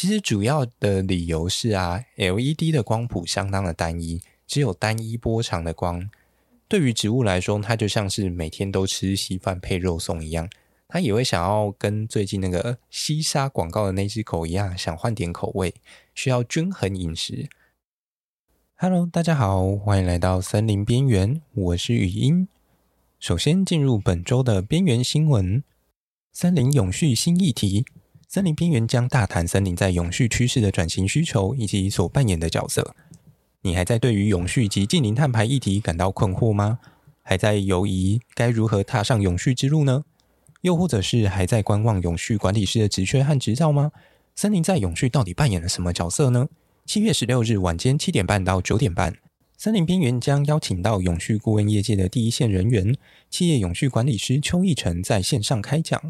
其实主要的理由是啊，LED 的光谱相当的单一，只有单一波长的光。对于植物来说，它就像是每天都吃稀饭配肉松一样，它也会想要跟最近那个西沙广告的那只狗一样，想换点口味，需要均衡饮食。Hello，大家好，欢迎来到森林边缘，我是语音。首先进入本周的边缘新闻：森林永续新议题。森林边缘将大谈森林在永续趋势的转型需求以及所扮演的角色。你还在对于永续及近零碳排议题感到困惑吗？还在犹疑该如何踏上永续之路呢？又或者是还在观望永续管理师的职缺和执照吗？森林在永续到底扮演了什么角色呢？七月十六日晚间七点半到九点半，森林边缘将邀请到永续顾问业界的第一线人员——企业永续管理师邱奕成在线上开讲。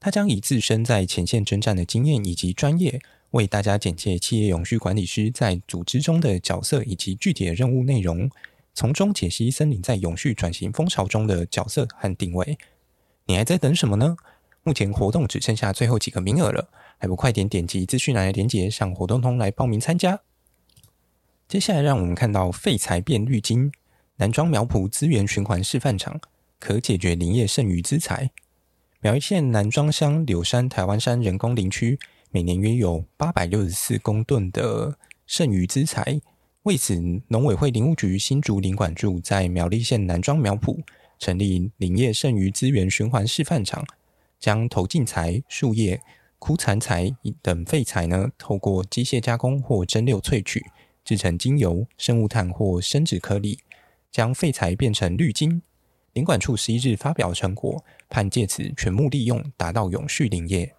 他将以自身在前线征战的经验以及专业，为大家简介企业永续管理师在组织中的角色以及具体的任务内容，从中解析森林在永续转型风潮中的角色和定位。你还在等什么呢？目前活动只剩下最后几个名额了，还不快点点击资讯栏的链接上活动通来报名参加。接下来，让我们看到废材变绿金，南庄苗圃资源循环示范场可解决林业剩余资材。苗栗县南庄乡柳山台湾山人工林区，每年约有八百六十四公吨的剩余资材。为此，农委会林务局新竹林管处在苗栗县南庄苗圃成立林业剩余资源循环示范场，将头径材、树叶、枯残材等废材呢，透过机械加工或蒸馏萃取，制成精油、生物炭或生质颗粒，将废材变成绿金。林管处十一日发表成果，盼借此全木利用，达到永续林业。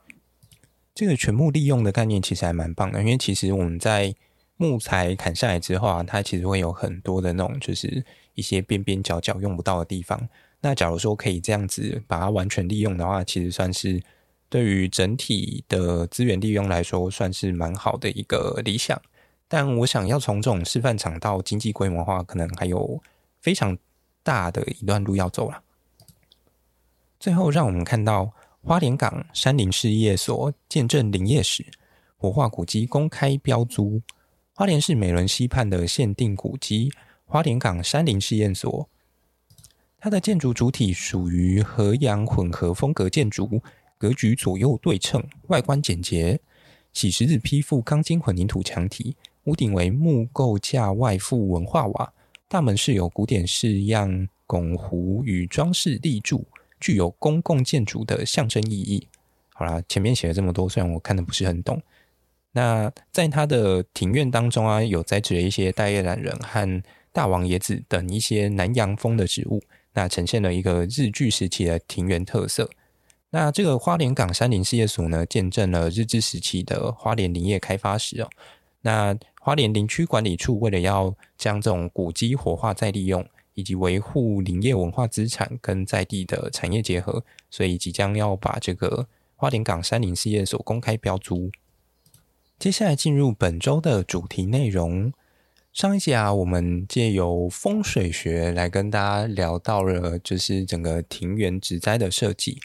这个全木利用的概念其实还蛮棒的，因为其实我们在木材砍下来之后啊，它其实会有很多的那种，就是一些边边角角用不到的地方。那假如说可以这样子把它完全利用的话，其实算是对于整体的资源利用来说，算是蛮好的一个理想。但我想要从这种示范场到经济规模化，可能还有非常大的一段路要走了。最后，让我们看到花莲港山林试验所见证林业史，活化古迹公开标租。花莲市美仑溪畔的限定古迹花莲港山林试验所，它的建筑主体属于河洋混合风格建筑，格局左右对称，外观简洁。洗石子批覆钢筋混凝土墙体，屋顶为木构架外覆文化瓦。大门是有古典式样拱弧与装饰立柱，具有公共建筑的象征意义。好啦，前面写了这么多，虽然我看的不是很懂。那在它的庭院当中啊，有栽植了一些大叶榄仁和大王椰子等一些南洋风的植物，那呈现了一个日据时期的庭园特色。那这个花莲港山林事业所呢，见证了日治时期的花莲林业开发史哦。那花莲林区管理处为了要将这种古迹活化再利用，以及维护林业文化资产跟在地的产业结合，所以即将要把这个花莲港山林试验所公开标租。接下来进入本周的主题内容。上一集啊，我们借由风水学来跟大家聊到了，就是整个庭园植栽的设计。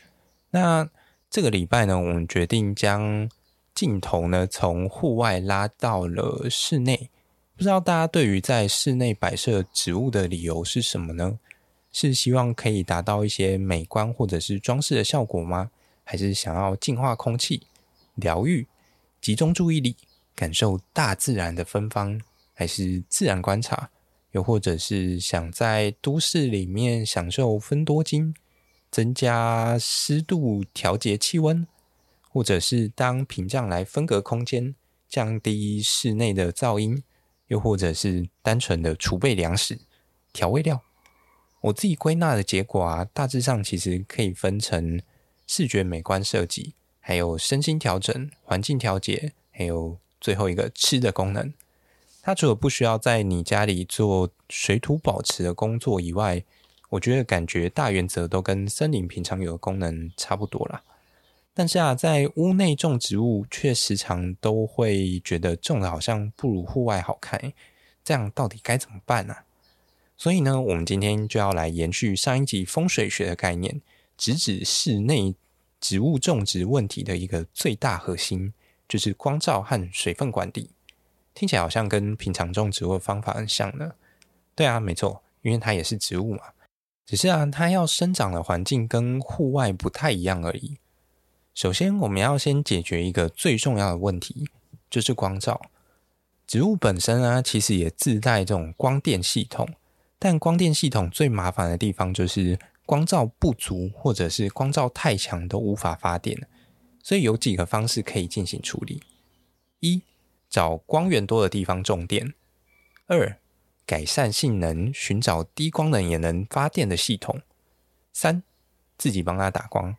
那这个礼拜呢，我们决定将镜头呢，从户外拉到了室内，不知道大家对于在室内摆设植物的理由是什么呢？是希望可以达到一些美观或者是装饰的效果吗？还是想要净化空气、疗愈、集中注意力、感受大自然的芬芳？还是自然观察？又或者是想在都市里面享受芬多精，增加湿度、调节气温？或者是当屏障来分隔空间，降低室内的噪音，又或者是单纯的储备粮食、调味料。我自己归纳的结果啊，大致上其实可以分成视觉美观设计，还有身心调整、环境调节，还有最后一个吃的功能。它除了不需要在你家里做水土保持的工作以外，我觉得感觉大原则都跟森林平常有的功能差不多啦。但是啊，在屋内种植物，却时常都会觉得种的好像不如户外好看，这样到底该怎么办呢？所以呢，我们今天就要来延续上一集风水学的概念，直指室内植物种植问题的一个最大核心，就是光照和水分管理。听起来好像跟平常种植物的方法很像呢。对啊，没错，因为它也是植物嘛。只是啊，它要生长的环境跟户外不太一样而已。首先，我们要先解决一个最重要的问题，就是光照。植物本身啊，其实也自带这种光电系统，但光电系统最麻烦的地方就是光照不足，或者是光照太强都无法发电。所以有几个方式可以进行处理：一、找光源多的地方种电；二、改善性能，寻找低光能也能发电的系统；三、自己帮它打光。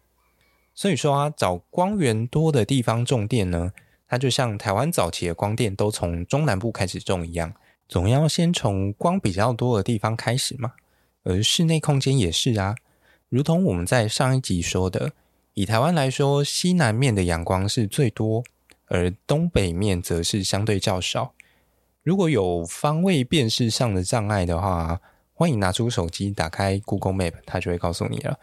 所以说啊，找光源多的地方种电呢，它就像台湾早期的光电都从中南部开始种一样，总要先从光比较多的地方开始嘛。而室内空间也是啊，如同我们在上一集说的，以台湾来说，西南面的阳光是最多。而东北面则是相对较少。如果有方位辨识上的障碍的话，欢迎拿出手机打开 Google Map，它就会告诉你了。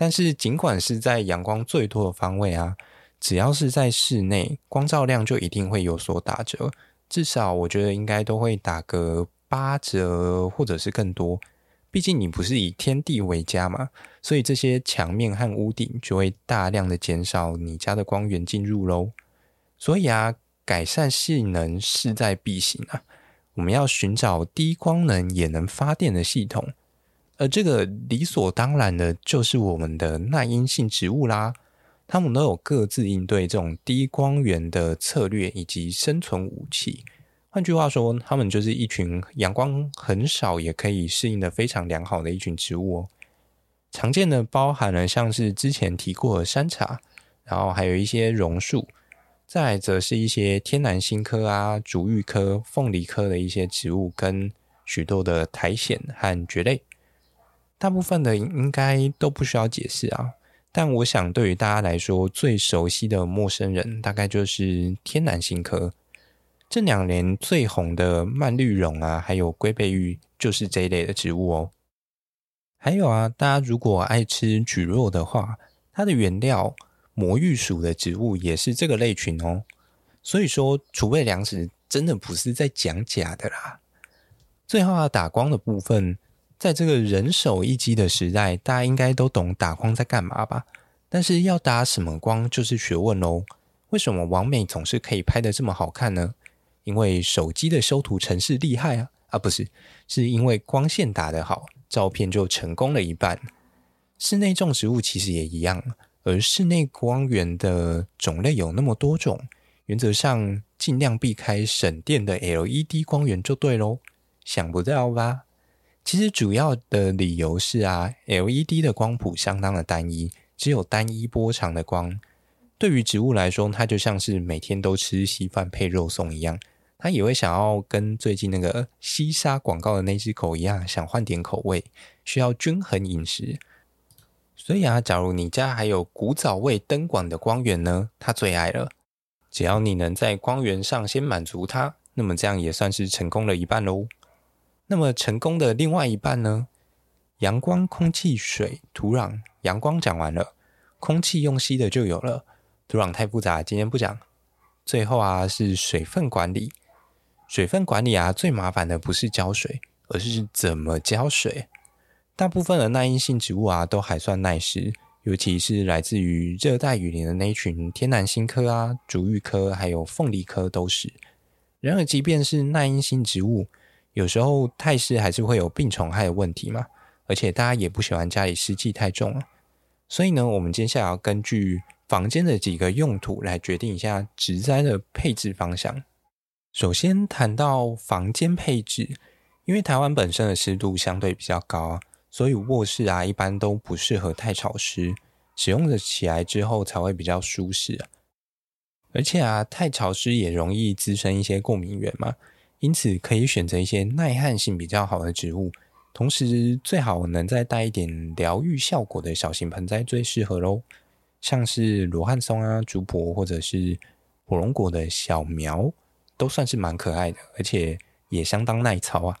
但是尽管是在阳光最多的方位啊，只要是在室内，光照量就一定会有所打折。至少我觉得应该都会打个八折或者是更多。毕竟你不是以天地为家嘛，所以这些墙面和屋顶就会大量的减少你家的光源进入喽。所以啊，改善性能势在必行啊！我们要寻找低光能也能发电的系统，而这个理所当然的就是我们的耐阴性植物啦。它们都有各自应对这种低光源的策略以及生存武器。换句话说，它们就是一群阳光很少也可以适应的非常良好的一群植物哦。常见的包含了像是之前提过的山茶，然后还有一些榕树。再则是一些天南星科啊、竹芋科、凤梨科的一些植物，跟许多的苔藓和蕨类。大部分的应该都不需要解释啊，但我想对于大家来说最熟悉的陌生人，大概就是天南星科。这两年最红的蔓绿绒啊，还有龟背芋，就是这一类的植物哦。还有啊，大家如果爱吃蒟蒻的话，它的原料。魔芋属的植物也是这个类群哦，所以说储备粮食真的不是在讲假的啦。最后啊，打光的部分，在这个人手一机的时代，大家应该都懂打光在干嘛吧？但是要打什么光就是学问喽。为什么网美总是可以拍得这么好看呢？因为手机的修图程式厉害啊！啊，不是，是因为光线打得好，照片就成功了一半。室内种植物其实也一样。而室内光源的种类有那么多种，原则上尽量避开省电的 LED 光源就对喽。想不到吧？其实主要的理由是啊，LED 的光谱相当的单一，只有单一波长的光。对于植物来说，它就像是每天都吃稀饭配肉松一样，它也会想要跟最近那个西沙广告的那只狗一样，想换点口味，需要均衡饮食。所以啊，假如你家还有古早味灯管的光源呢，它最爱了。只要你能在光源上先满足它，那么这样也算是成功了一半喽。那么成功的另外一半呢？阳光、空气、水、土壤。阳光讲完了，空气用吸的就有了。土壤太复杂，今天不讲。最后啊，是水分管理。水分管理啊，最麻烦的不是浇水，而是怎么浇水。大部分的耐阴性植物啊，都还算耐湿，尤其是来自于热带雨林的那一群天南星科啊、竹芋科，还有凤梨科都是。然而，即便是耐阴性植物，有时候太湿还是会有病虫害的问题嘛。而且大家也不喜欢家里湿气太重啊。所以呢，我们接下来要根据房间的几个用途来决定一下植栽的配置方向。首先谈到房间配置，因为台湾本身的湿度相对比较高啊。所以卧室啊，一般都不适合太潮湿，使用的起来之后才会比较舒适啊。而且啊，太潮湿也容易滋生一些过敏源嘛，因此可以选择一些耐旱性比较好的植物，同时最好能再带一点疗愈效果的小型盆栽最适合喽。像是罗汉松啊、竹柏或者是火龙果的小苗，都算是蛮可爱的，而且也相当耐操啊。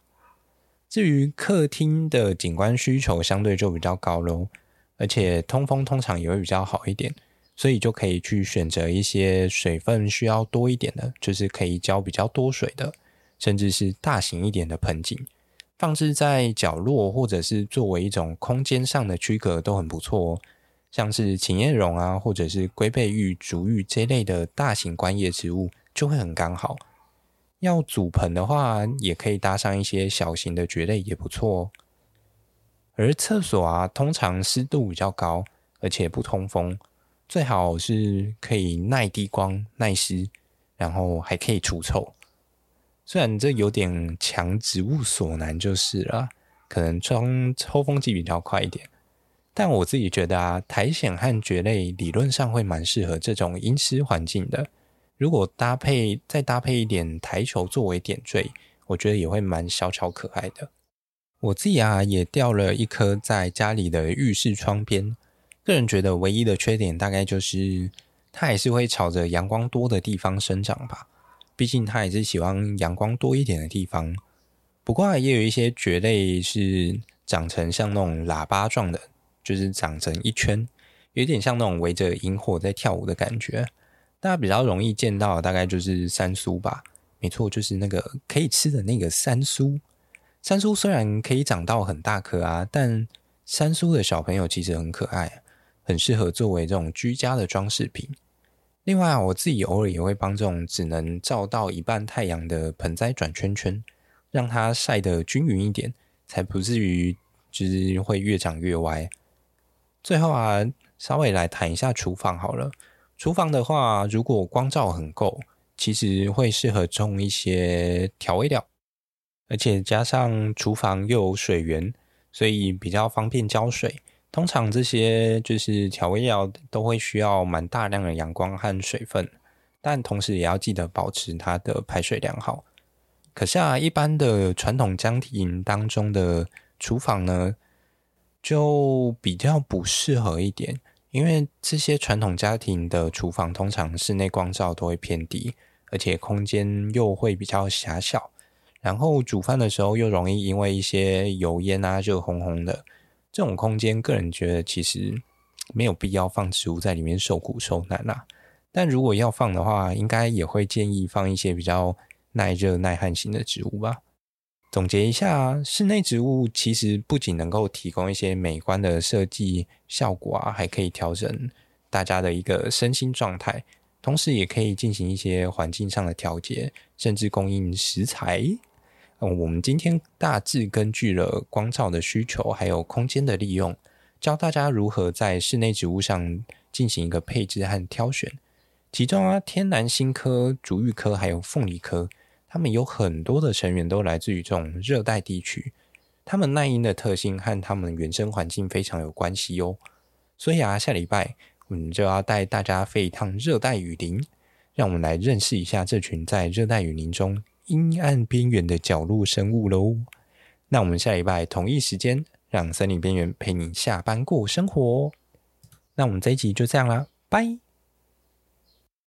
至于客厅的景观需求相对就比较高喽，而且通风通常也会比较好一点，所以就可以去选择一些水分需要多一点的，就是可以浇比较多水的，甚至是大型一点的盆景，放置在角落或者是作为一种空间上的区隔都很不错哦。像是琴叶榕啊，或者是龟背玉、竹芋这类的大型观叶植物就会很刚好。要组盆的话，也可以搭上一些小型的蕨类，也不错哦。而厕所啊，通常湿度比较高，而且不通风。最好是可以耐低光、耐湿，然后还可以除臭。虽然这有点强植物所难，就是了。可能装抽风机比较快一点，但我自己觉得啊，苔藓和蕨类理论上会蛮适合这种阴湿环境的。如果搭配再搭配一点台球作为点缀，我觉得也会蛮小巧可爱的。我自己啊，也吊了一颗在家里的浴室窗边。个人觉得唯一的缺点大概就是它还是会朝着阳光多的地方生长吧，毕竟它也是喜欢阳光多一点的地方。不过也有一些蕨类是长成像那种喇叭状的，就是长成一圈，有点像那种围着萤火在跳舞的感觉。大家比较容易见到大概就是三苏吧，没错，就是那个可以吃的那个三苏。三苏虽然可以长到很大颗啊，但三苏的小朋友其实很可爱。很适合作为这种居家的装饰品。另外啊，我自己偶尔也会帮这种只能照到一半太阳的盆栽转圈圈，让它晒得均匀一点，才不至于就是会越长越歪。最后啊，稍微来谈一下厨房好了。厨房的话，如果光照很够，其实会适合种一些调味料，而且加上厨房又有水源，所以比较方便浇水。通常这些就是调味料都会需要蛮大量的阳光和水分，但同时也要记得保持它的排水良好。可是啊，一般的传统家庭当中的厨房呢，就比较不适合一点，因为这些传统家庭的厨房通常室内光照都会偏低，而且空间又会比较狭小，然后煮饭的时候又容易因为一些油烟啊热烘烘的。这种空间，个人觉得其实没有必要放植物在里面受苦受难啦。但如果要放的话，应该也会建议放一些比较耐热耐旱型的植物吧。总结一下，室内植物其实不仅能够提供一些美观的设计效果啊，还可以调整大家的一个身心状态，同时也可以进行一些环境上的调节，甚至供应食材。嗯我们今天大致根据了光照的需求，还有空间的利用，教大家如何在室内植物上进行一个配置和挑选。其中啊，天南星科、竹芋科还有凤梨科，它们有很多的成员都来自于这种热带地区，它们耐阴的特性和它们原生环境非常有关系哟。所以啊，下礼拜我们就要带大家飞一趟热带雨林，让我们来认识一下这群在热带雨林中。阴暗边缘的角落生物喽，那我们下礼拜同一时间，让森林边缘陪你下班过生活。那我们这一集就这样啦，拜。